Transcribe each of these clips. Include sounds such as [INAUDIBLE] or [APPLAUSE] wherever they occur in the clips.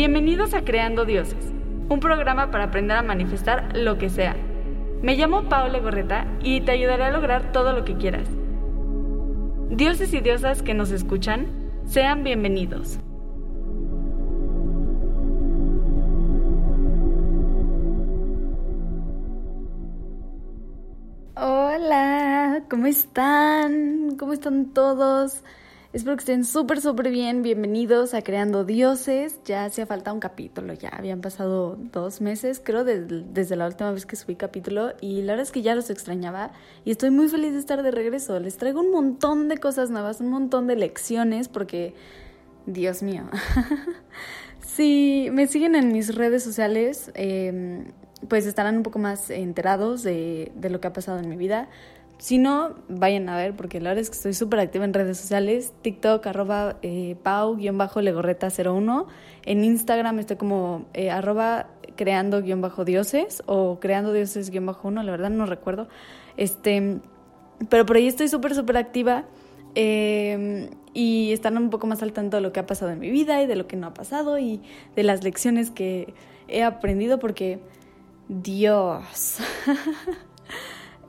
Bienvenidos a Creando Dioses, un programa para aprender a manifestar lo que sea. Me llamo Paola Gorreta y te ayudaré a lograr todo lo que quieras. Dioses y diosas que nos escuchan, sean bienvenidos. Hola, ¿cómo están? ¿Cómo están todos? Espero que estén súper, súper bien. Bienvenidos a Creando Dioses. Ya hacía falta un capítulo, ya habían pasado dos meses, creo, desde, la última vez que subí capítulo. Y la verdad es que ya los extrañaba. Y estoy muy feliz de estar de regreso. Les traigo un montón de cosas nuevas, un montón de lecciones, porque, Dios mío. [LAUGHS] si me siguen en mis redes sociales, em, pues estarán un poco más enterados de, de lo que ha pasado en mi vida. Si no, vayan a ver, porque la verdad es que estoy súper activa en redes sociales. TikTok, arroba eh, pau-legorreta01. En Instagram estoy como eh, arroba creando-dioses o creando dioses-1, la verdad no recuerdo. Este, pero por ahí estoy súper, súper activa. Em, y están un poco más al tanto de lo que ha pasado en mi vida y de lo que no ha pasado y de las lecciones que he aprendido porque Dios. [LAUGHS]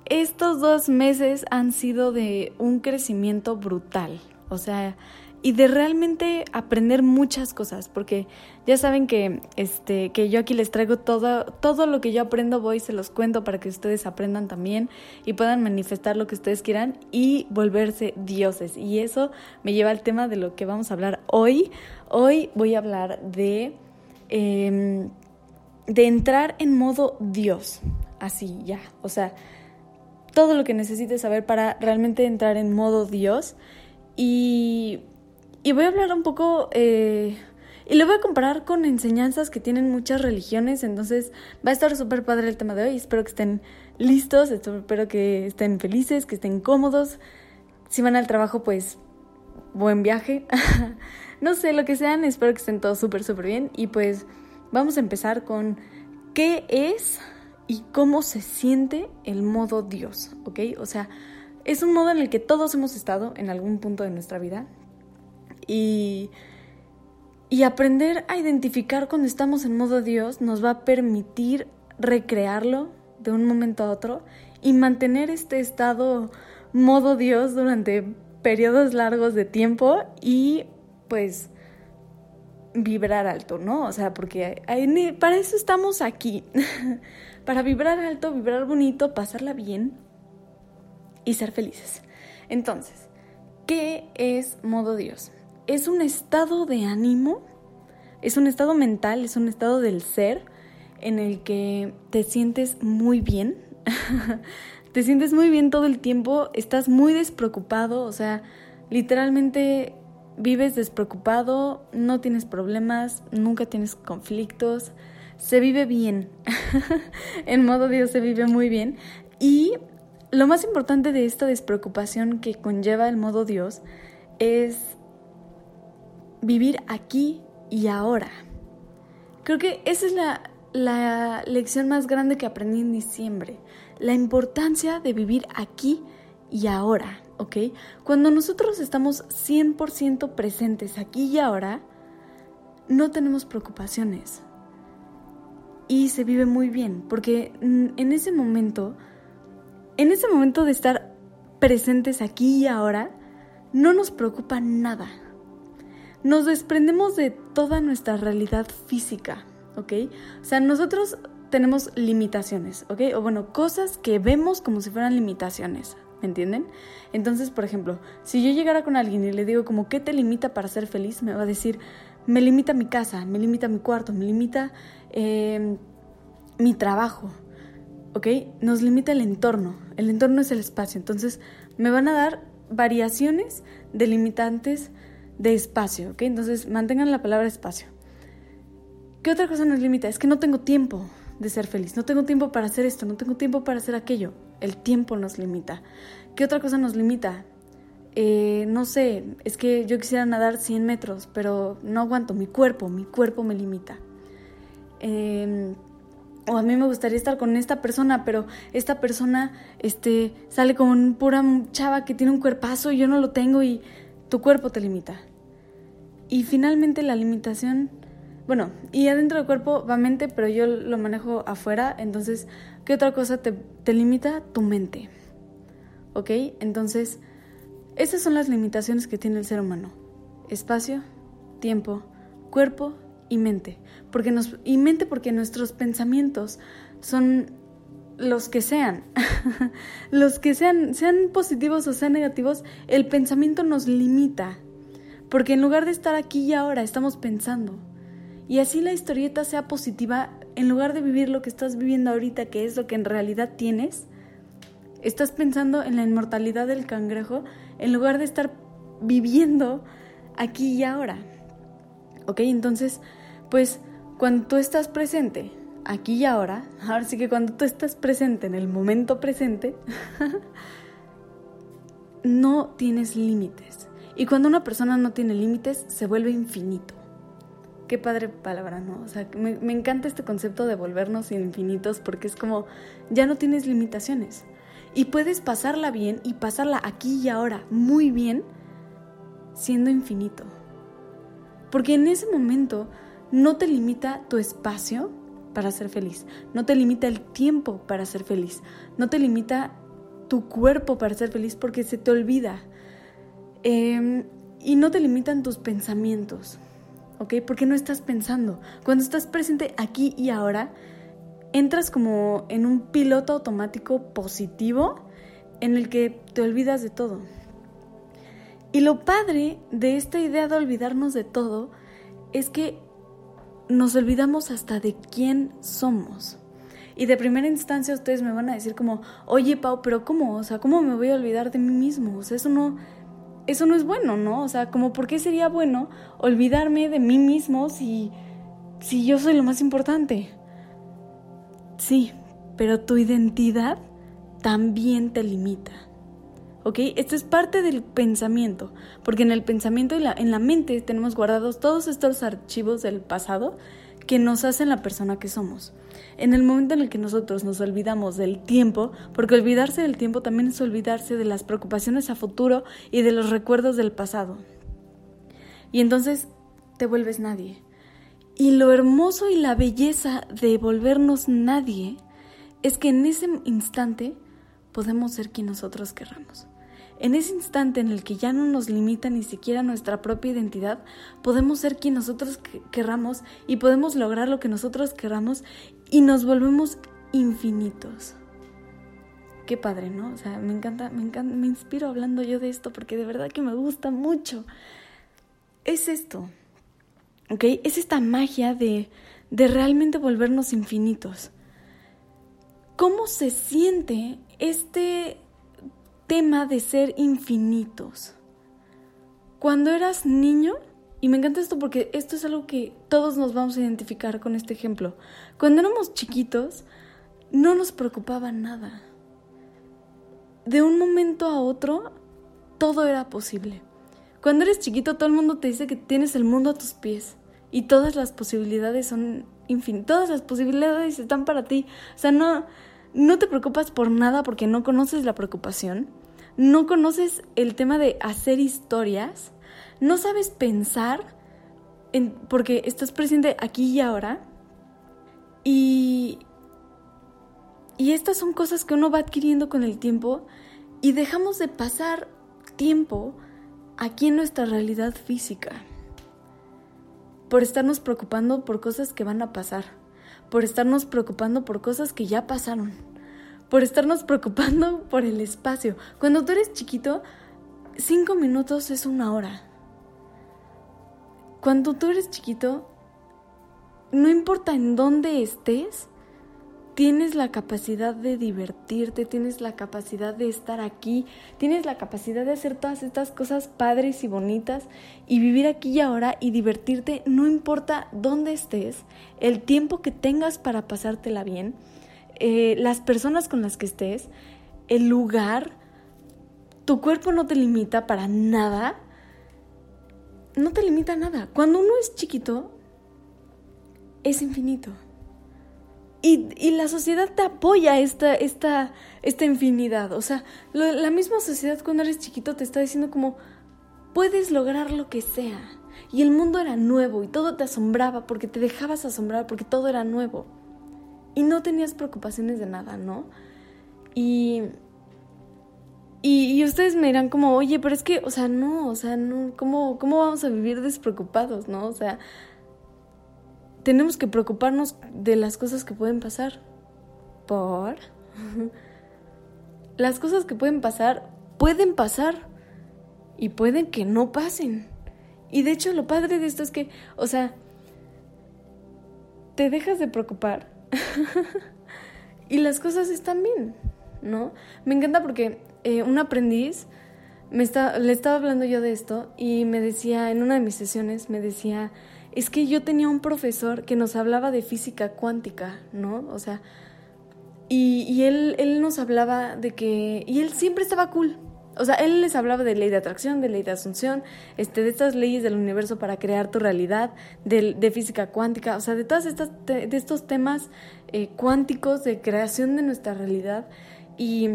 estos dos meses han sido de un crecimiento brutal, o sea, y de realmente aprender muchas cosas, porque ya saben que, este, que yo aquí les traigo todo, todo lo que yo aprendo, voy y se los cuento para que ustedes aprendan también y puedan manifestar lo que ustedes quieran y volverse dioses. Y eso me lleva al tema de lo que vamos a hablar hoy. Hoy voy a hablar de, em, de entrar en modo Dios, así ya, o sea todo lo que necesites saber para realmente entrar en modo Dios. Y, y voy a hablar un poco... Eh, y lo voy a comparar con enseñanzas que tienen muchas religiones, entonces va a estar súper padre el tema de hoy. Espero que estén listos, espero que estén felices, que estén cómodos. Si van al trabajo, pues buen viaje. [LAUGHS] no sé, lo que sean, espero que estén todos súper, súper bien. Y pues vamos a empezar con qué es y cómo se siente el modo Dios, ¿ok? O sea, es un modo en el que todos hemos estado en algún punto de nuestra vida y, y aprender a identificar cuando estamos en modo Dios nos va a permitir recrearlo de un momento a otro y mantener este estado modo Dios durante periodos largos de tiempo y pues vibrar alto, ¿no? O sea, porque para eso estamos aquí. [LAUGHS] para vibrar alto, vibrar bonito, pasarla bien y ser felices. Entonces, ¿qué es modo Dios? Es un estado de ánimo, es un estado mental, es un estado del ser en el que te sientes muy bien, [LAUGHS] te sientes muy bien todo el tiempo, estás muy despreocupado, o sea, literalmente vives despreocupado, no tienes problemas, nunca tienes conflictos, se vive bien. [LAUGHS] en modo Dios se vive muy bien. Y lo más importante de esta despreocupación que conlleva el modo Dios es vivir aquí y ahora. Creo que esa es la, la lección más grande que aprendí en diciembre. La importancia de vivir aquí y ahora, ¿ok? Cuando nosotros estamos 100% presentes aquí y ahora, no tenemos preocupaciones y se vive muy bien, porque en ese momento, en ese momento de estar presentes aquí y ahora, no nos preocupa nada. Nos desprendemos de toda nuestra realidad física, ¿ok? O sea, nosotros tenemos limitaciones, ¿ok? O bueno, cosas que vemos como si fueran limitaciones, ¿me entienden? Entonces, por ejemplo, si yo llegara con alguien y le digo como, ¿qué te limita para ser feliz? Me va a decir, me limita mi casa, me limita mi cuarto, me limita Em, mi trabajo, ¿ok? Nos limita el entorno. El entorno es el espacio. Entonces, me van a dar variaciones delimitantes de espacio, ¿ok? Entonces, mantengan la palabra espacio. ¿Qué otra cosa nos limita? Es que no tengo tiempo de ser feliz, no tengo tiempo para hacer esto, no tengo tiempo para hacer aquello. El tiempo nos limita. ¿Qué otra cosa nos limita? Eh, no sé, es que yo quisiera nadar 100 metros, pero no aguanto, mi cuerpo, mi cuerpo me limita. Em, o a mí me gustaría estar con esta persona, pero esta persona este, sale con pura chava que tiene un cuerpazo y yo no lo tengo y tu cuerpo te limita. Y finalmente la limitación bueno, y adentro del cuerpo va mente, pero yo lo manejo afuera, entonces, ¿qué otra cosa te, te limita? Tu mente. ¿Ok? Entonces, esas son las limitaciones que tiene el ser humano. Espacio, tiempo, cuerpo y mente. Porque nos, y mente porque nuestros pensamientos son los que sean, [LAUGHS] los que sean, sean positivos o sean negativos, el pensamiento nos limita. Porque en lugar de estar aquí y ahora, estamos pensando. Y así la historieta sea positiva, en lugar de vivir lo que estás viviendo ahorita, que es lo que en realidad tienes, estás pensando en la inmortalidad del cangrejo, en lugar de estar viviendo aquí y ahora. ¿Ok? Entonces, pues cuando tú estás presente, aquí y ahora, [LAUGHS] ahora sí que cuando tú estás presente en el momento presente, [LAUGHS] no tienes límites. Y cuando una persona no tiene límites, se vuelve infinito. Qué padre palabra, ¿no? O sea, me, me encanta este concepto de volvernos infinitos porque es como, ya no tienes limitaciones. Y puedes pasarla bien y pasarla aquí y ahora muy bien siendo infinito. Porque en ese momento no te limita tu espacio para ser feliz, no te limita el tiempo para ser feliz, no te limita tu cuerpo para ser feliz porque se te olvida. Em, y no te limitan tus pensamientos, ¿ok? Porque no estás pensando. Cuando estás presente aquí y ahora, entras como en un piloto automático positivo en el que te olvidas de todo. Y lo padre de esta idea de olvidarnos de todo es que nos olvidamos hasta de quién somos. Y de primera instancia ustedes me van a decir como, oye Pau, pero ¿cómo? O sea, ¿cómo me voy a olvidar de mí mismo? O sea, eso no, eso no es bueno, ¿no? O sea, como, ¿por qué sería bueno olvidarme de mí mismo si, si yo soy lo más importante? Sí, pero tu identidad también te limita. ¿ok? Esto es parte del pensamiento, porque en el pensamiento y la, en la mente tenemos guardados todos estos archivos del pasado que nos hacen la persona que somos. En el momento en el que nosotros nos olvidamos del tiempo, porque olvidarse del tiempo también es olvidarse de las preocupaciones a futuro y de los recuerdos del pasado. Y entonces te vuelves nadie. Y lo hermoso y la belleza de volvernos nadie es que en ese instante podemos ser quien nosotros querramos. En ese instante en el que ya no nos limita ni siquiera nuestra propia identidad, podemos ser quien nosotros querramos y podemos lograr lo que nosotros querramos y nos volvemos infinitos. Qué padre, ¿no? O sea, me encanta, me encanta, me inspiro hablando yo de esto porque de verdad que me gusta mucho. Es esto, Es esta magia de, de realmente volvernos infinitos. ¿Cómo se siente este tema de ser infinitos. Cuando eras niño, y me encanta esto porque esto es algo que todos nos vamos a identificar con este ejemplo. Cuando éramos chiquitos, no nos preocupaba nada. De un momento a otro, todo era posible. Cuando eres chiquito, todo el mundo te dice que tienes el mundo a tus pies y todas las posibilidades son infinitas. Todas las posibilidades están para ti. O sea, no, no te preocupas por nada porque no conoces la preocupación, no conoces el tema de hacer historias, no sabes pensar en, porque estás presente aquí y ahora. Y, y estas son cosas que uno va adquiriendo con el tiempo y dejamos de pasar tiempo aquí en nuestra realidad física por estarnos preocupando por cosas que van a pasar por estarnos preocupando por cosas que ya pasaron, por estarnos [LAUGHS] preocupando por el espacio. Cuando tú eres chiquito, cinco minutos es una hora. Cuando tú eres chiquito, no importa en dónde estés, tienes la capacidad de divertirte, tienes la capacidad de estar aquí, tienes la capacidad de hacer todas estas cosas padres y bonitas y vivir aquí y ahora y divertirte, no importa dónde estés, el tiempo que tengas para pasártela bien, eh, las personas con las que estés, el lugar, tu cuerpo no te limita para nada, no te limita nada. Cuando uno es chiquito, es infinito. Y, la sociedad te apoya esta, esta, esta infinidad. O sea, la misma sociedad cuando eres chiquito te está diciendo como, puedes lograr lo que sea. Y el mundo era nuevo y todo te asombraba porque te dejabas asombrar porque todo era nuevo. Y no tenías preocupaciones de nada, ¿no? Y, y, ustedes me dirán como, oye, pero es que, o sea, no, o sea, no, ¿cómo, ¿cómo vamos a vivir despreocupados, no? O sea, tenemos que preocuparnos de las cosas que pueden pasar. ¿Por? [LAUGHS] las cosas que pueden pasar, pueden pasar. Y pueden que no pasen. Y de hecho lo padre de esto es que, o sea, te dejas de preocupar [LAUGHS] y las cosas están bien, ¿no? Me encanta porque eh, un aprendiz me está, le estaba hablando yo de esto y me decía, en una de mis sesiones, me decía, es que yo tenía un profesor que nos hablaba de física cuántica, ¿no? O sea, y, él, él nos hablaba de que, y él siempre estaba cool, o sea, él les hablaba de ley de atracción, de ley de asunción, este, de estas leyes del universo para crear tu realidad, de, de física cuántica, o sea, de todas estas, de estos temas eh, cuánticos de creación de nuestra realidad. Y,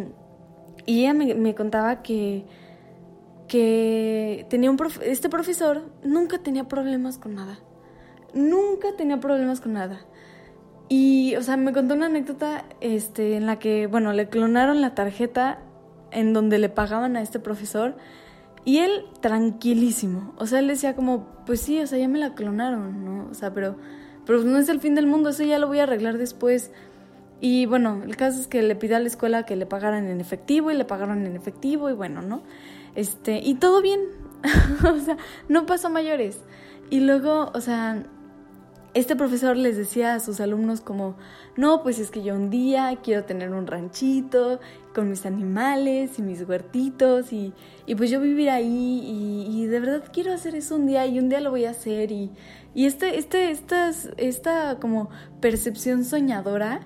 y ella me, me, contaba que, que tenía un este profesor nunca tenía problemas con nada. Nunca tenía problemas con nada. Y, o sea, me contó una anécdota este, en la que, bueno, le clonaron la tarjeta en donde le pagaban a este profesor y él tranquilísimo, o sea, él decía como, pues sí, o sea, ya me la clonaron, ¿no? O sea, pero, pero no es el fin del mundo, eso ya lo voy a arreglar después. Y bueno, el caso es que le pidió a la escuela que le pagaran en efectivo y le pagaron en efectivo y bueno, ¿no? Este, y todo bien, [LAUGHS] o sea, no pasó mayores. Y luego, o sea, este profesor les decía a sus alumnos como, no, pues es que yo un día quiero tener un ranchito con mis animales y mis huertitos y, y pues yo vivir ahí y, de verdad quiero hacer eso un día y un día lo voy a hacer y, y este, este, esta, esta como percepción soñadora,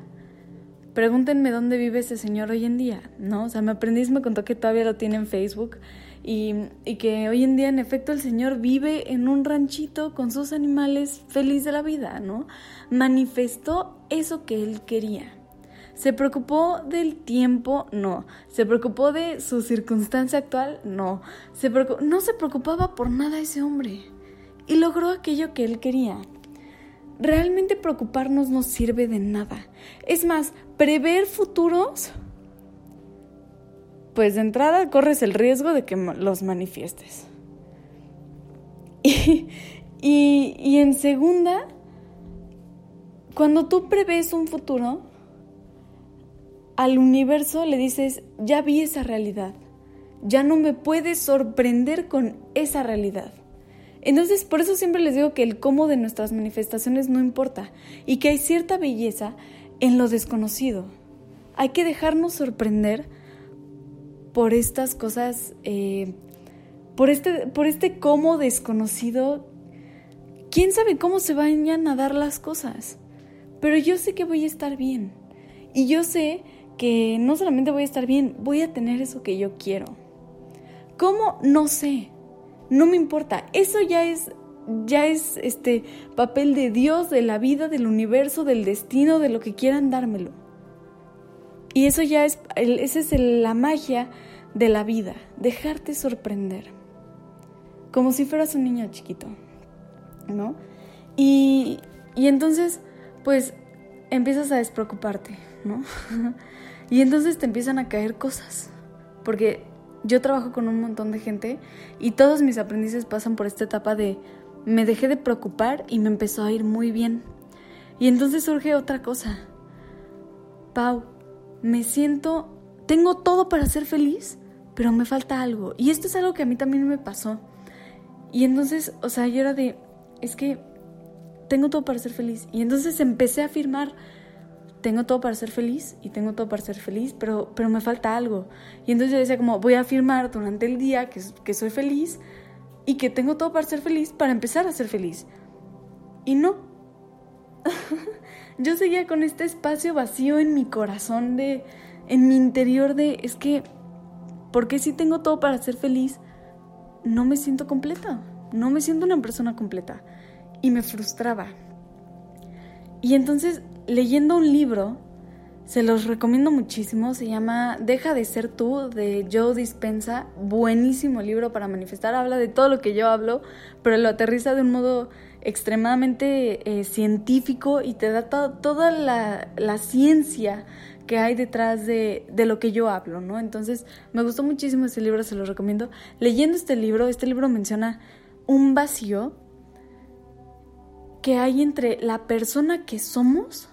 pregúntenme dónde vive ese señor hoy en día, ¿no? O sea, mi aprendiz me contó que todavía lo tiene en Facebook y, y, que hoy en día en efecto el Señor vive en un ranchito con sus animales feliz de la vida, ¿no? Manifestó eso que él quería. ¿Se preocupó del tiempo? No. ¿Se preocupó de su circunstancia actual? No. Se no se preocupaba por nada ese hombre. Y logró aquello que él quería. Realmente preocuparnos no sirve de nada. Es más, prever futuros pues de entrada corres el riesgo de que los manifiestes. [LAUGHS] Y, y, en segunda, cuando tú prevés un futuro, al universo le dices, ya vi esa realidad, ya no me puedes sorprender con esa realidad. Entonces, por eso siempre les digo que el cómo de nuestras manifestaciones no importa y que hay cierta belleza en lo desconocido. Hay que dejarnos sorprender por estas cosas, eh, por, este, por este cómo desconocido. ¿Quién sabe cómo se vayan a dar las cosas? Pero yo sé que voy a estar bien. Y yo sé que no solamente voy a estar bien, voy a tener eso que yo quiero. ¿Cómo? No sé. No me importa. Eso ya es ya es este papel de Dios, de la vida, del universo, del destino, de lo que quieran dármelo. Y eso ya es, esa es la magia de la vida, dejarte sorprender, como si fueras un niño chiquito, ¿no? Y, y entonces, pues, empiezas a despreocuparte, ¿no? [LAUGHS] y entonces te empiezan a caer cosas, porque yo trabajo con un montón de gente y todos mis aprendices pasan por esta etapa de me dejé de preocupar y me empezó a ir muy bien. Y entonces surge otra cosa. Pau, me siento, tengo todo para ser feliz, pero me falta algo. Y esto es algo que a mí también me pasó. Y entonces, o sea, yo era de, es que tengo todo para ser feliz. Y entonces empecé a afirmar, tengo todo para ser feliz y tengo todo para ser feliz, pero, pero me falta algo. Y entonces yo decía como, voy a afirmar durante el día que, que soy feliz y que tengo todo para ser feliz para empezar a ser feliz. Y no. [LAUGHS] yo seguía con este espacio vacío en mi corazón de, en mi interior de, es que porque si tengo todo para ser feliz, no me siento completa, no me siento una persona completa. Y me frustraba. Y entonces, leyendo un libro, Se los recomiendo muchísimo. Se llama Deja de ser tú de Joe Dispensa. Buenísimo libro para manifestar. Habla de todo lo que yo hablo, pero lo aterriza de un modo extremadamente eh, científico y te da toda la, la, ciencia que hay detrás de, de, lo que yo hablo, ¿no? Entonces, me gustó muchísimo este libro, se lo recomiendo. Leyendo este libro, este libro menciona un vacío que hay entre la persona que somos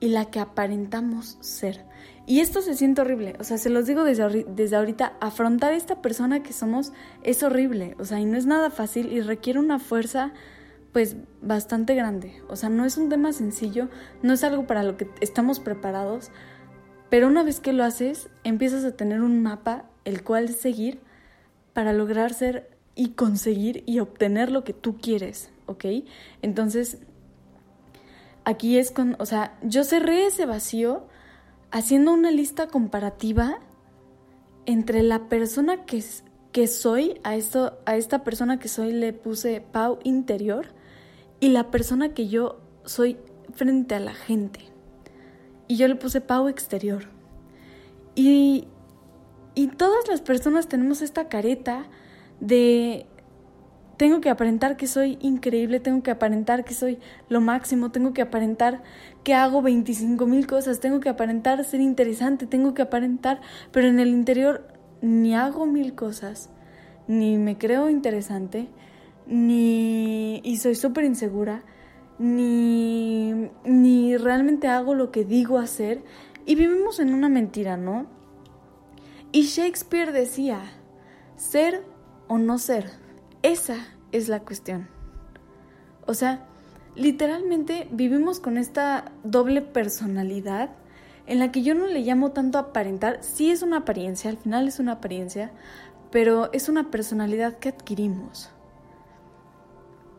y la que aparentamos ser. Y esto se siente horrible, o sea, se los digo desde, desde ahorita, afrontar esta persona que somos es horrible, o sea, y no es nada fácil y requiere una fuerza pues bastante grande, o sea, no es un tema sencillo, no es algo para lo que estamos preparados, pero una vez que lo haces, empiezas a tener un mapa el cual seguir para lograr ser y conseguir y obtener lo que tú quieres, ¿ok? Entonces, aquí es con, o sea, yo cerré ese vacío haciendo una lista comparativa entre la persona que, que soy, a, esto, a esta persona que soy le puse Pau interior y la persona que yo soy frente a la gente. Y yo le puse Pau exterior. Y, y todas las personas tenemos esta careta de tengo que aparentar que soy increíble, tengo que aparentar que soy lo máximo, tengo que aparentar que hago 25 mil cosas, tengo que aparentar ser interesante, tengo que aparentar, pero en el interior ni hago mil cosas, ni me creo interesante, ni y soy súper insegura, ni, ni realmente hago lo que digo hacer y vivimos en una mentira, ¿no? Y Shakespeare decía, ser o no ser. Esa es la cuestión. O sea, literalmente vivimos con esta doble personalidad en la que yo no le llamo tanto aparentar, sí es una apariencia, al final es una apariencia, pero es una personalidad que adquirimos.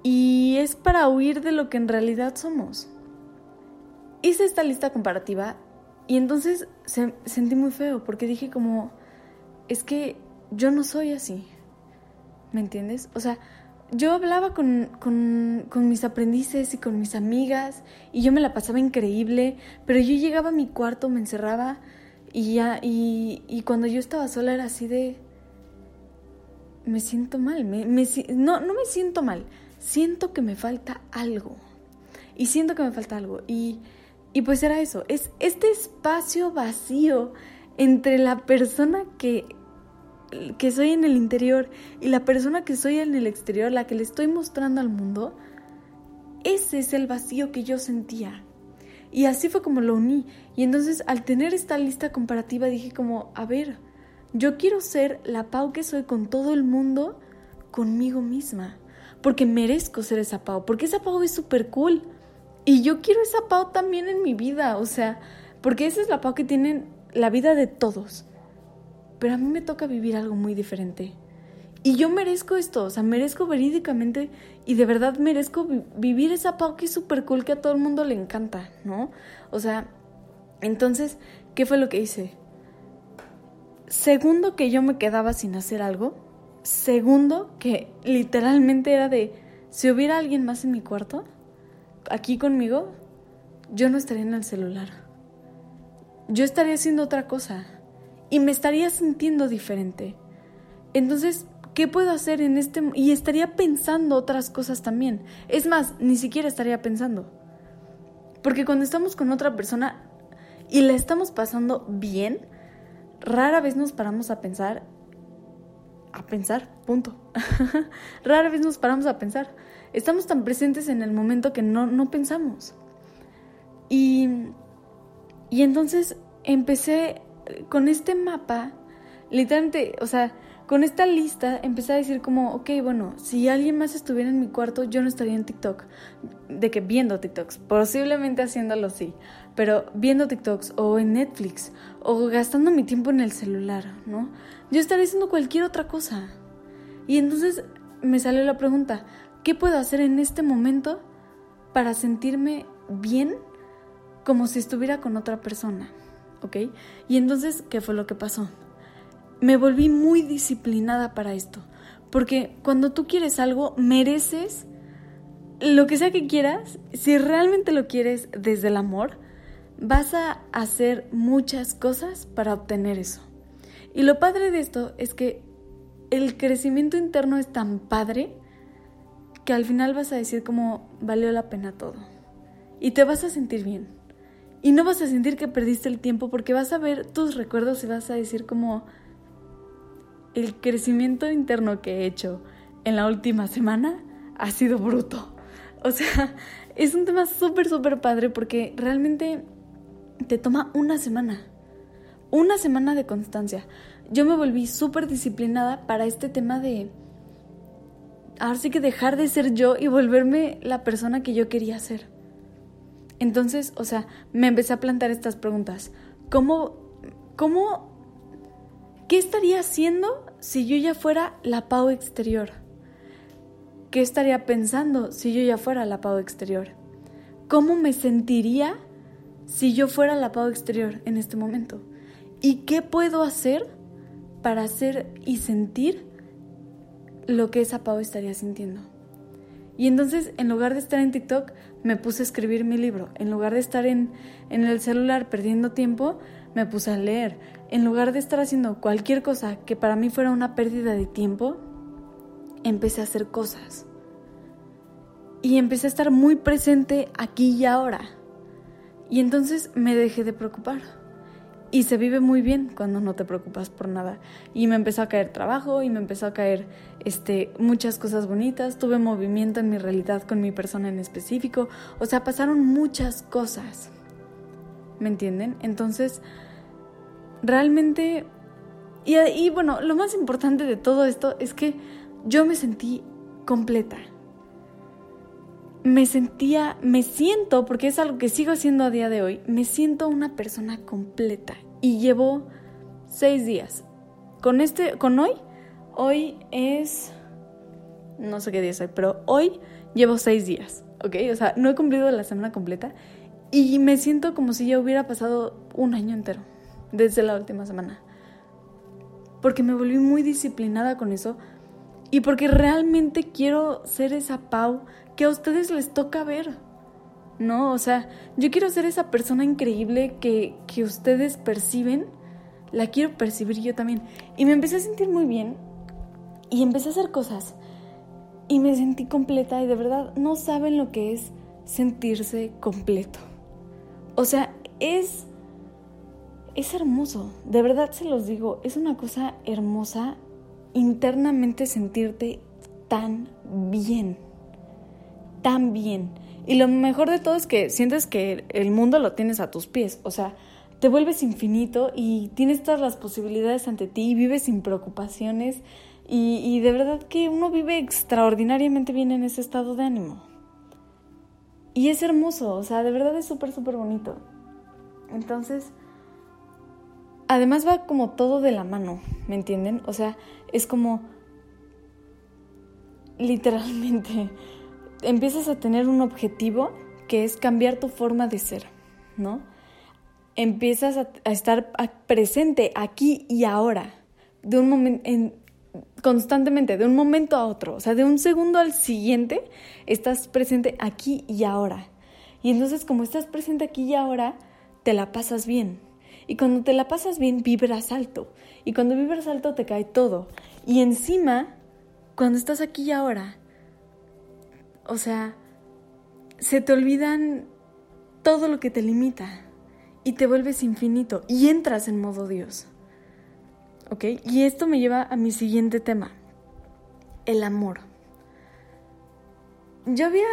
Y es para huir de lo que en realidad somos. Hice esta lista comparativa y entonces sentí muy feo porque dije como, es que yo no soy así. ¿Me entiendes? O sea, yo hablaba con, con, mis aprendices y con mis amigas y yo me la pasaba increíble, pero yo llegaba a mi cuarto, me encerraba y ya, y, y cuando yo estaba sola era así de... Me siento mal, me, no, no me siento mal, siento que me falta algo. Y siento que me falta algo. Y, y pues era eso, es este espacio vacío entre la persona que que soy en el interior y la persona que soy en el exterior, la que le estoy mostrando al mundo, ese es el vacío que yo sentía. Y así fue como lo uní. Y entonces al tener esta lista comparativa dije como, a ver, yo quiero ser la Pau que soy con todo el mundo, conmigo misma. Porque merezco ser esa Pau, porque esa Pau es súper cool. Y yo quiero esa Pau también en mi vida, o sea, porque esa es la Pau que tiene la vida de todos pero a mí me toca vivir algo muy diferente. Y yo merezco esto, o sea, merezco verídicamente y de verdad merezco vivir esa pau que es súper cool que a todo el mundo le encanta, ¿no? O sea, entonces, ¿qué fue lo que hice? Segundo que yo me quedaba sin hacer algo, segundo que literalmente era de, si hubiera alguien más en mi cuarto, aquí conmigo, yo no estaría en el celular. Yo estaría haciendo otra cosa y me estaría sintiendo diferente. Entonces, ¿qué puedo hacer en este y estaría pensando otras cosas también? Es más, ni siquiera estaría pensando. Porque cuando estamos con otra persona y la estamos pasando bien, rara vez nos paramos a pensar a pensar, punto. [LAUGHS] rara vez nos paramos a pensar. Estamos tan presentes en el momento que no, no pensamos. Y, y entonces empecé con este mapa, literalmente, o sea, con esta lista empecé a decir como, ok, bueno, si alguien más estuviera en mi cuarto, yo no estaría en TikTok. De que viendo TikToks, posiblemente haciéndolo sí, pero viendo TikToks o en Netflix o gastando mi tiempo en el celular, ¿no? Yo estaría haciendo cualquier otra cosa. Y entonces me salió la pregunta, ¿qué puedo hacer en este momento para sentirme bien como si estuviera con otra persona? ¿Ok? Y entonces, ¿qué fue lo que pasó? Me volví muy disciplinada para esto, porque cuando tú quieres algo, mereces lo que sea que quieras, si realmente lo quieres desde el amor, vas a hacer muchas cosas para obtener eso. Y lo padre de esto es que el crecimiento interno es tan padre que al final vas a decir como valió la pena todo. Y te vas a sentir bien. Y no vas a sentir que perdiste el tiempo porque vas a ver tus recuerdos y vas a decir como el crecimiento interno que he hecho en la última semana ha sido bruto. O sea, [LAUGHS] es un tema súper, súper padre porque realmente te toma una semana. Una semana de constancia. Yo me volví súper disciplinada para este tema de... Ahora sí que dejar de ser yo y volverme la persona que yo quería ser. Entonces, o sea, me empecé a plantar estas preguntas. ¿Cómo, cómo, qué estaría haciendo si yo ya fuera la Pau exterior? ¿Qué estaría pensando si yo ya fuera la Pau exterior? ¿Cómo me sentiría si yo fuera la Pau exterior en este momento? ¿Y qué puedo hacer para hacer y sentir lo que esa Pau estaría sintiendo? Y entonces, en lugar de estar en TikTok, me puse a escribir mi libro. En lugar de estar en, en el celular perdiendo tiempo, me puse a leer. En lugar de estar haciendo cualquier cosa que para mí fuera una pérdida de tiempo, empecé a hacer cosas. Y empecé a estar muy presente aquí y ahora. Y entonces me dejé de preocupar. Y se vive muy bien cuando no te preocupas por nada. Y me empezó a caer trabajo y me empezó a caer este, muchas cosas bonitas. Tuve movimiento en mi realidad con mi persona en específico. O sea, pasaron muchas cosas. ¿Me entienden? Entonces, realmente... Y, y bueno, lo más importante de todo esto es que yo me sentí completa. Me sentía, me siento, porque es algo que sigo haciendo a día de hoy, me siento una persona completa y llevo seis días. Con este, con hoy, hoy es, no sé qué día es hoy, pero hoy llevo seis días, ¿ok? O sea, no he cumplido la semana completa y me siento como si ya hubiera pasado un año entero desde la última semana. Porque me volví muy disciplinada con eso y porque realmente quiero ser esa Pau que a ustedes les toca ver. ¿no? O sea, yo quiero ser esa persona increíble que, que ustedes perciben, la quiero percibir yo también. Y me empecé a sentir muy bien y empecé a hacer cosas y me sentí completa y de verdad no saben lo que es sentirse completo. O sea, es es hermoso, de verdad se los digo, es una cosa hermosa internamente sentirte tan bien, tan bien. Y lo mejor de todo es que sientes que el mundo lo tienes a tus pies, o sea, te vuelves infinito y tienes todas las posibilidades ante ti y vives sin preocupaciones y, y de verdad que uno vive extraordinariamente bien en ese estado de ánimo. Y es hermoso, o sea, de verdad es súper, súper bonito. Entonces, además va como todo de la mano, ¿me entienden? O sea, es como literalmente empiezas a tener un objetivo que es cambiar tu forma de ser, ¿no? Empiezas a, estar presente aquí y ahora, de un constantemente, de un momento a otro, o sea, de un segundo al siguiente, estás presente aquí y ahora. Y entonces como estás presente aquí y ahora, te la pasas bien. Y cuando te la pasas bien, vibras alto. Y cuando vibras alto, te cae todo. Y encima, cuando estás aquí y ahora, o sea, se te olvidan todo lo que te limita y te vuelves infinito y entras en modo Dios. ¿Ok? Y esto me lleva a mi siguiente tema, el amor. Yo había,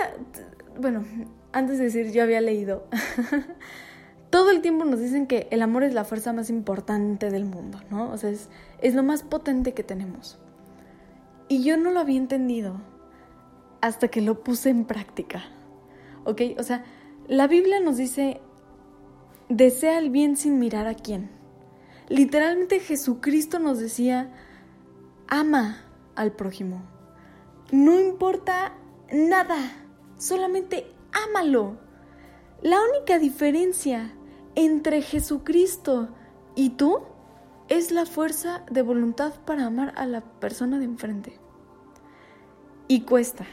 bueno, antes de decir yo había leído, [LAUGHS] todo el tiempo nos dicen que el amor es la fuerza más importante del mundo, ¿no? O sea, es, es lo más potente que tenemos. Y yo no lo había entendido hasta que lo puse en práctica. ¿Ok? O sea, la Biblia nos dice, desea el bien sin mirar a quién. Literalmente Jesucristo nos decía, ama al prójimo. No importa nada, solamente ámalo. La única diferencia entre Jesucristo y tú es la fuerza de voluntad para amar a la persona de enfrente. Y cuesta.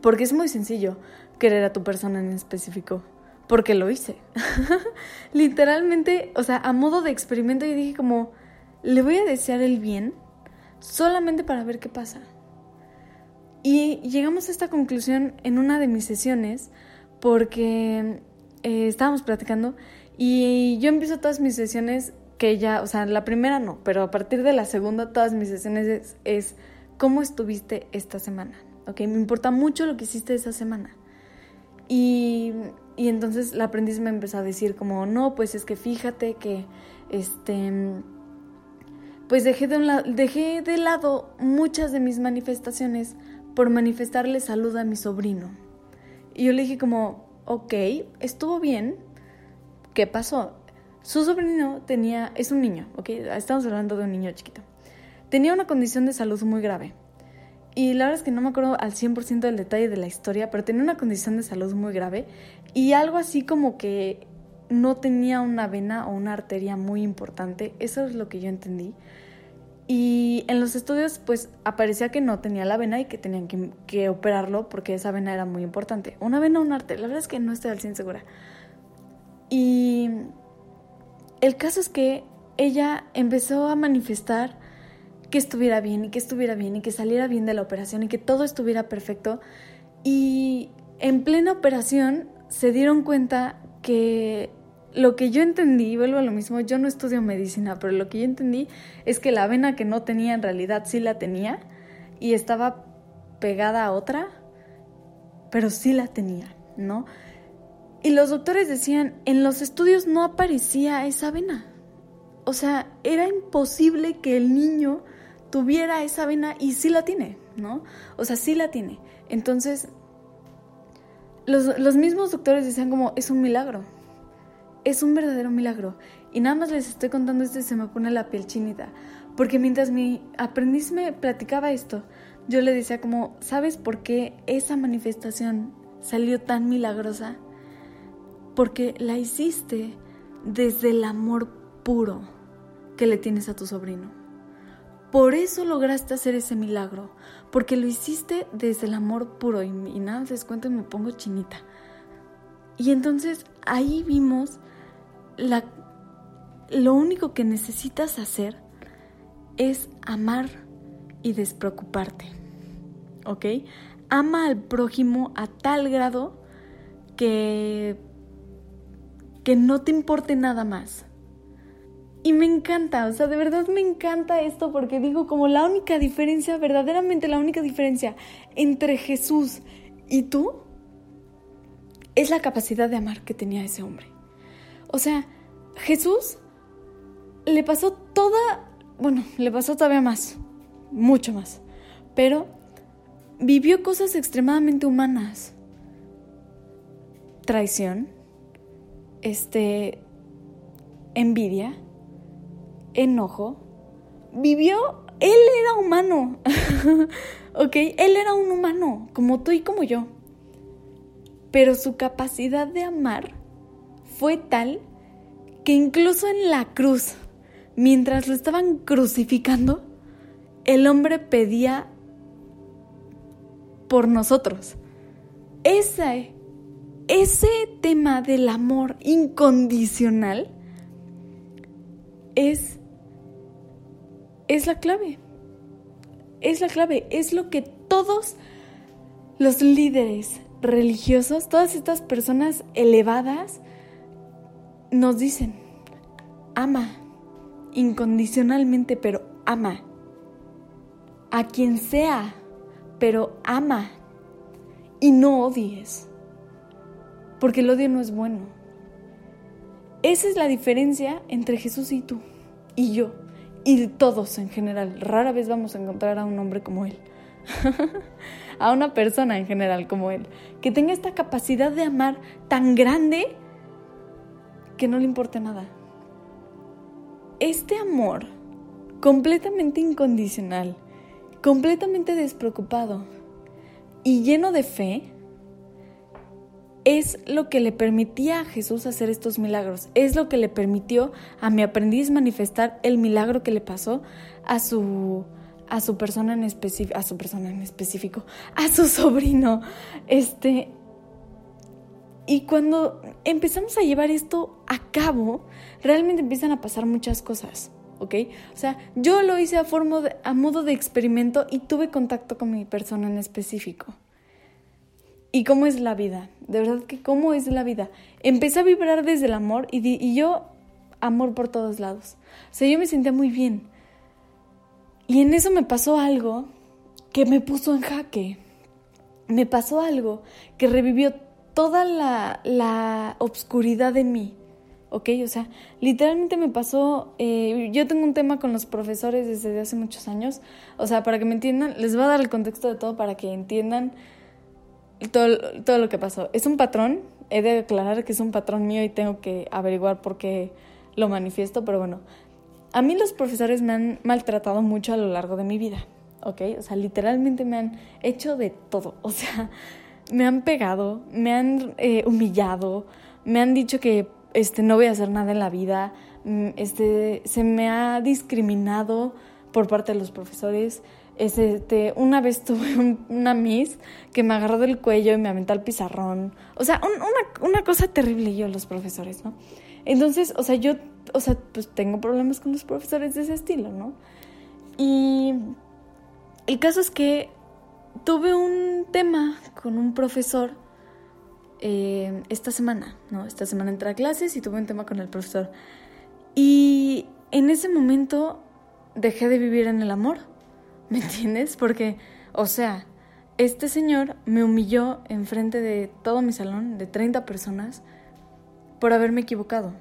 Porque es muy sencillo querer a tu persona en específico. porque lo hice. [LAUGHS] Literalmente, o sea, a modo de experimento yo dije como, le voy a desear el bien solamente para ver qué pasa. Y llegamos a esta conclusión en una de mis sesiones porque eh, estábamos platicando y yo empiezo todas mis sesiones que ya, o sea, la primera no, pero a partir de la segunda todas mis sesiones es, cómo estuviste esta semana, ¿ok? Me importa mucho lo que hiciste esta semana. Y, y entonces la aprendiz me empezó a decir como, no, pues es que fíjate que, este, pues dejé de, un dejé de lado muchas de mis manifestaciones por manifestarle salud a mi sobrino. Y yo le dije como, ok, estuvo bien, ¿qué pasó? Su sobrino tenía, es un niño, ¿ok? Estamos hablando de un niño chiquito. Tenía una condición de salud muy grave. Y la verdad es que no me acuerdo al 100% del detalle de la historia, pero tenía una condición de salud muy grave y algo así como que no tenía una vena o una arteria muy importante. Eso es lo que yo entendí. Y en los estudios pues aparecía que no tenía la vena y que tenían que, que operarlo porque esa vena era muy importante. Una vena o una arteria, la verdad es que no estoy al 100 segura. Y el caso es que ella empezó a manifestar que estuviera bien y que estuviera bien y que saliera bien de la operación y que todo estuviera perfecto. Y en plena operación se dieron cuenta que lo que yo entendí, vuelvo a lo mismo, yo no estudio medicina, pero lo que yo entendí es que la vena que no tenía en realidad sí la tenía y estaba pegada a otra, pero sí la tenía, ¿no? Y los doctores decían, en los estudios no aparecía esa vena. O sea, era imposible que el niño tuviera esa vena y sí la tiene, ¿no? O sea, sí la tiene. Entonces, los, los mismos doctores decían como, es un milagro. Es un verdadero milagro. Y nada más les estoy contando esto y se me pone la piel chinita. Porque mientras mi aprendiz me platicaba esto, yo le decía como, ¿sabes por qué esa manifestación salió tan milagrosa? porque la hiciste desde el amor puro que le tienes a tu sobrino. Por eso lograste hacer ese milagro, porque lo hiciste desde el amor puro y, nada, les cuento y me pongo chinita. Y entonces ahí vimos la, lo único que necesitas hacer es amar y despreocuparte. ¿Ok? Ama al prójimo a tal grado que que no te importe nada más. Y me encanta, o sea, de verdad me encanta esto porque digo como la única diferencia, verdaderamente la única diferencia entre Jesús y tú es la capacidad de amar que tenía ese hombre. O sea, Jesús le pasó toda, bueno, le pasó todavía más, mucho más, pero vivió cosas extremadamente humanas. Traición, este, envidia, enojo, vivió, él era humano, [LAUGHS] ¿ok? Él era un humano, como tú y como yo. Pero su capacidad de amar fue tal que incluso en la cruz, mientras lo estaban crucificando, el hombre pedía por nosotros. Esa ese tema del amor incondicional es, es la clave. Es la clave, es lo que todos los líderes religiosos, todas estas personas elevadas, nos dicen, ama incondicionalmente, pero ama. A quien sea, pero ama. Y no odies porque el odio no es bueno. Esa es la diferencia entre Jesús y tú, y yo, y todos en general. Rara vez vamos a encontrar a un hombre como él, [LAUGHS] a una persona en general como él, que tenga esta capacidad de amar tan grande que no le importe nada. Este amor completamente incondicional, completamente despreocupado y lleno de fe, es lo que le permitía a Jesús hacer estos milagros, es lo que le permitió a mi aprendiz manifestar el milagro que le pasó a su a su persona en específico, a su persona en específico, a su [LAUGHS] sobrino. Este Y cuando empezamos a llevar esto a cabo, realmente empiezan a pasar muchas cosas, ¿ok? O sea, yo lo hice a, forma a modo de experimento y tuve contacto con mi persona en específico. ¿Y cómo es la vida? De verdad que cómo es la vida. Empecé a vibrar desde el amor y, y yo, amor por todos lados. O sea, yo me sentía muy bien. Y en eso me pasó algo que me puso en jaque. Me pasó algo que revivió toda la, la obscuridad de mí. ¿ok? O sea, literalmente me pasó, eh, yo tengo un tema con los profesores desde hace muchos años, o sea, para que me entiendan, les voy a dar el contexto de todo para que entiendan todo, todo lo que pasó. Es un patrón, he de aclarar que es un patrón mío y tengo que averiguar por qué lo manifiesto, pero bueno, a mí los profesores me han maltratado mucho a lo largo de mi vida, ¿ok? O sea, literalmente me han hecho de todo, [LAUGHS] o sea, me han pegado, me han eh, humillado, me han dicho que este, no voy a hacer nada en la vida, mm, este, se me ha discriminado por parte de los profesores. Este, una vez tuve una miss que me agarró del cuello y me aventó al pizarrón. O sea, una, una cosa terrible yo, los profesores, ¿no? Entonces, o sea, yo, o sea, pues tengo problemas con los profesores de ese estilo, ¿no? Y el caso es que tuve un tema con un profesor eh, esta semana, ¿no? Esta semana entré a clases y tuve un tema con el profesor. Y en ese momento dejé de vivir en el amor, ¿me entiendes? Porque, o sea, este señor me humilló enfrente de todo mi salón, de 30 personas, por haberme equivocado.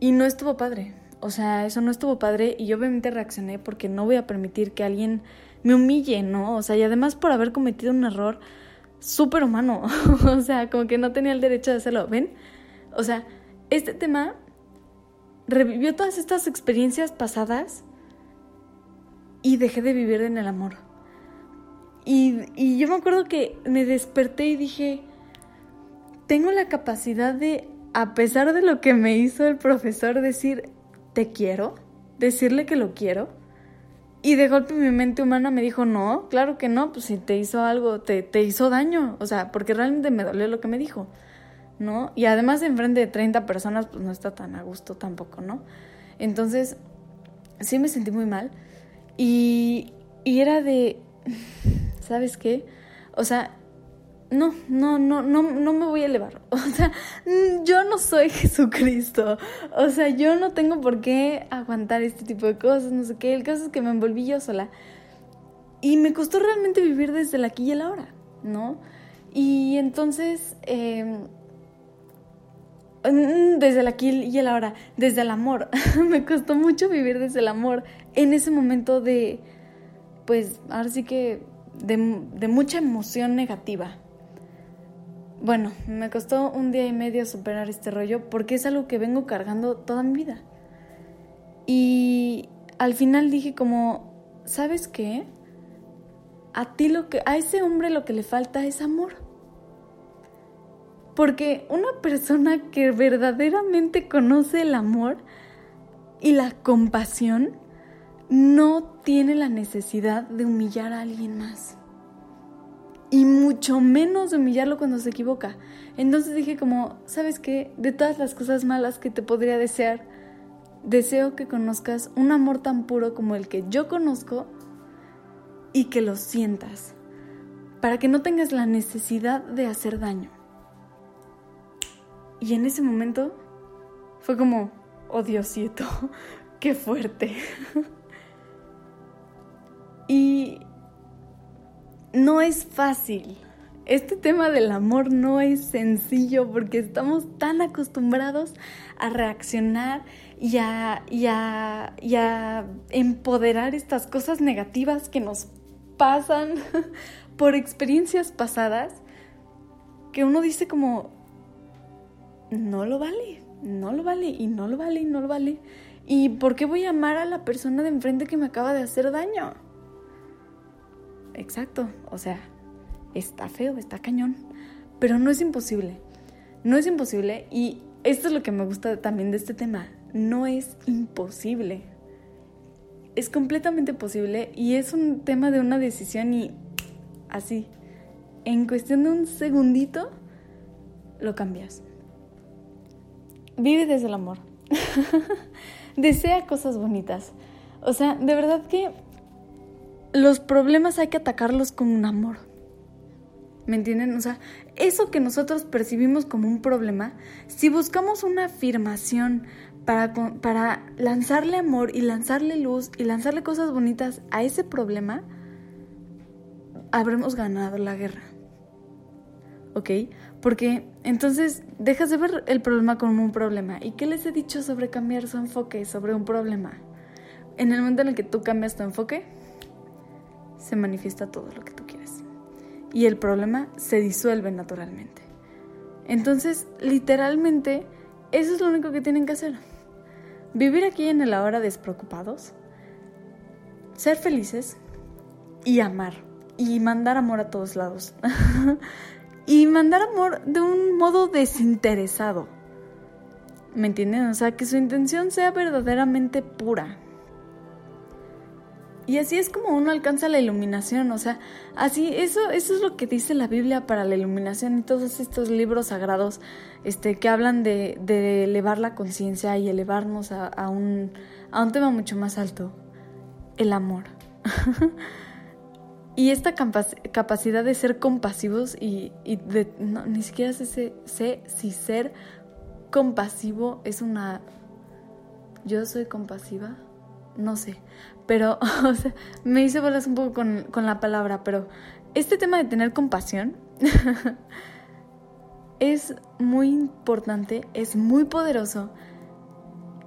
Y no estuvo padre. O sea, eso no estuvo padre y yo obviamente reaccioné porque no voy a permitir que alguien me humille, ¿no? O sea, y además por haber cometido un error súper humano. [LAUGHS] o sea, como que no tenía el derecho de hacerlo. ¿Ven? O sea, este tema revivió todas estas experiencias pasadas y dejé de vivir en el amor. Y, y yo me acuerdo que me desperté y dije, tengo la capacidad de, a pesar de lo que me hizo el profesor, decir, te quiero, decirle que lo quiero y de golpe mi mente humana me dijo, no, claro que no, pues si te hizo algo, te, te hizo daño, o sea, porque realmente me dolió lo que me dijo, ¿no? Y además enfrente de 30 personas, pues no está tan a gusto tampoco, ¿no? Entonces, sí me sentí muy mal y, y era de, ¿sabes qué? O sea, no, no, no, no, no me voy a elevar. [LAUGHS] O sea, yo no soy [LAUGHS] Jesucristo. O sea, yo no tengo por qué aguantar este tipo de cosas, no sé qué. El caso es que me envolví yo sola. Y me costó realmente vivir desde el aquí y el ahora, ¿no? Y entonces, em, desde el aquí y el ahora, desde el amor. [LAUGHS] me costó mucho vivir desde el amor en ese momento de, pues, ahora sí que, de, mucha emoción negativa, bueno, me costó un día y medio superar este rollo porque es algo que vengo cargando toda mi vida. Y al final dije como, ¿sabes qué? A ti lo que a ese hombre lo que le falta es amor. Porque una persona que verdaderamente conoce el amor y la compasión no tiene la necesidad de humillar a alguien más y mucho menos humillarlo cuando se equivoca. Entonces dije como, ¿sabes qué? De todas las cosas malas que te podría desear, deseo que conozcas un amor tan puro como el que yo conozco y que lo sientas, para que no tengas la necesidad de hacer daño. Y en ese momento fue como, oh Diosito, [LAUGHS] qué fuerte. [LAUGHS] y no es fácil. Este tema del amor no es sencillo porque estamos tan acostumbrados a reaccionar y a, y a, empoderar estas cosas negativas que nos pasan [LAUGHS] por experiencias pasadas que uno dice como, no lo vale, no lo vale y no lo vale y no lo vale. ¿Y por qué voy a amar a la persona de enfrente que me acaba de hacer daño? Exacto, o sea, está feo, está cañón, pero no es imposible, no es imposible y esto es lo que me gusta también de este tema, no es imposible, es completamente posible y es un tema de una decisión y así, en cuestión de un segundito, lo cambias. Vive desde el amor. [LAUGHS] Desea cosas bonitas. O sea, de verdad que los problemas hay que atacarlos con un amor. ¿Me entienden? O sea, eso que nosotros percibimos como un problema, si buscamos una afirmación para, para lanzarle amor y lanzarle luz y lanzarle cosas bonitas a ese problema, habremos ganado la guerra. ¿Ok? Porque entonces dejas de ver el problema como un problema. ¿Y qué les he dicho sobre cambiar su enfoque sobre un problema? En el momento en el que tú cambias tu enfoque, se manifiesta todo lo que tú quieres. Y el problema se disuelve naturalmente. Entonces, literalmente, eso es lo único que tienen que hacer. Vivir aquí en el ahora despreocupados, ser felices y amar. Y mandar amor a todos lados. [LAUGHS] y mandar amor de un modo desinteresado. ¿Me entienden? O sea, que su intención sea verdaderamente pura. Y así es como uno alcanza la iluminación, o sea, así, eso, eso es lo que dice la Biblia para la iluminación y todos estos libros sagrados este, que hablan de, de elevar la conciencia y elevarnos a, un, a un tema mucho más alto, el amor. [LAUGHS] y esta capacidad de ser compasivos y, de, ni siquiera sé, sé si ser compasivo es una... Yo soy compasiva, no sé, pero, [LAUGHS] o sea, me hice bolas un poco con, con la palabra, pero este tema de tener compasión [LAUGHS] es muy importante, es muy poderoso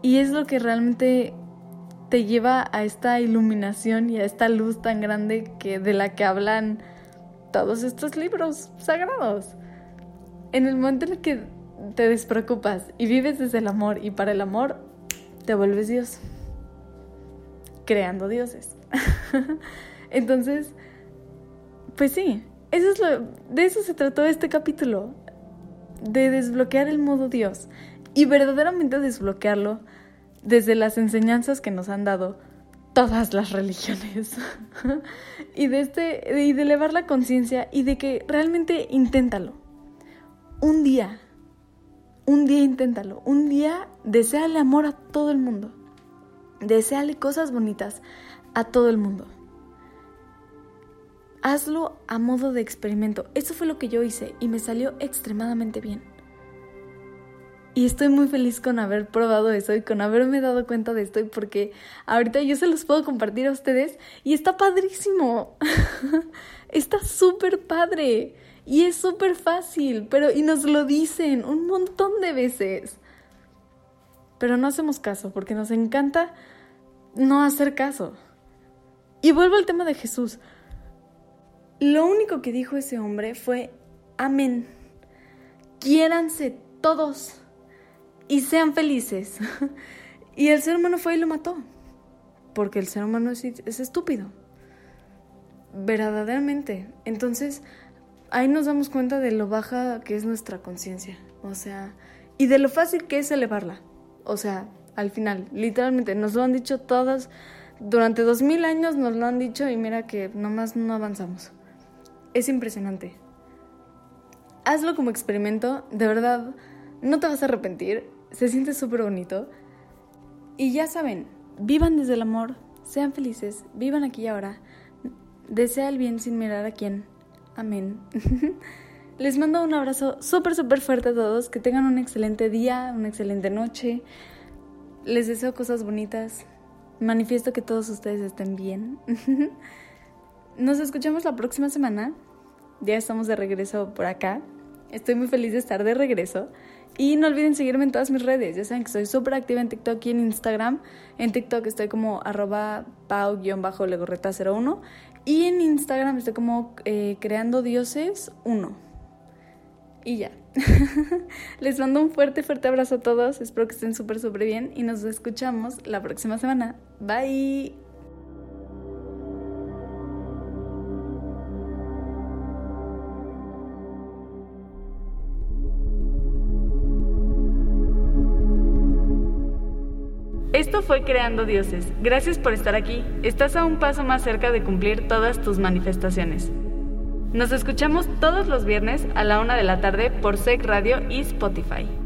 y es lo que realmente te lleva a esta iluminación y a esta luz tan grande que de la que hablan todos estos libros sagrados. En el momento en el que te despreocupas y vives desde el amor y para el amor, te vuelves Dios creando dioses. [LAUGHS] Entonces, pues sí, eso es lo, de eso se trató este capítulo, de desbloquear el modo Dios y verdaderamente desbloquearlo desde las enseñanzas que nos han dado todas las religiones [LAUGHS] y de este y de elevar la conciencia y de que realmente inténtalo. Un día, un día inténtalo, un día deseale amor a todo el mundo. Deseale cosas bonitas a todo el mundo. Hazlo a modo de experimento. Eso fue lo que yo hice y me salió extremadamente bien. Y estoy muy feliz con haber probado eso y con haberme dado cuenta de esto porque ahorita yo se los puedo compartir a ustedes y está padrísimo. [LAUGHS] está súper padre y es súper fácil, pero y nos lo dicen un montón de veces. Pero no hacemos caso porque nos encanta no hacer caso. Y vuelvo al tema de Jesús. Lo único que dijo ese hombre fue, amén. Quiéranse todos y sean felices. [LAUGHS] y el ser humano fue y lo mató. Porque el ser humano es, es estúpido. Verdaderamente. Entonces, ahí nos damos cuenta de lo baja que es nuestra conciencia. O sea, y de lo fácil que es elevarla. O sea, al final, literalmente, nos lo han dicho todas, durante dos mil años nos lo han dicho y mira que nomás no avanzamos. Es impresionante. Hazlo como experimento, de verdad, no te vas a arrepentir, se siente súper bonito. Y ya saben, vivan desde el amor, sean felices, vivan aquí y ahora, desea el bien sin mirar a quién. Amén. [LAUGHS] Les mando un abrazo súper, súper fuerte a todos, que tengan un excelente día, una excelente noche. Les deseo cosas bonitas. Manifiesto que todos ustedes estén bien. [LAUGHS] Nos escuchamos la próxima semana. Ya estamos de regreso por acá. Estoy muy feliz de estar de regreso. Y no olviden seguirme en todas mis redes. Ya saben que estoy súper activa en TikTok y en Instagram. En TikTok estoy como arroba pau-legorreta01. Y en Instagram estoy como eh, creando dioses 1. Y ya. [LAUGHS] Les mando un fuerte, fuerte abrazo a todos. Espero que estén súper, súper bien y nos escuchamos la próxima semana. Bye. Esto fue Creando Dioses. Gracias por estar aquí. Estás a un paso más cerca de cumplir todas tus manifestaciones. Nos escuchamos todos los viernes a la una de la tarde por SEC Radio y Spotify.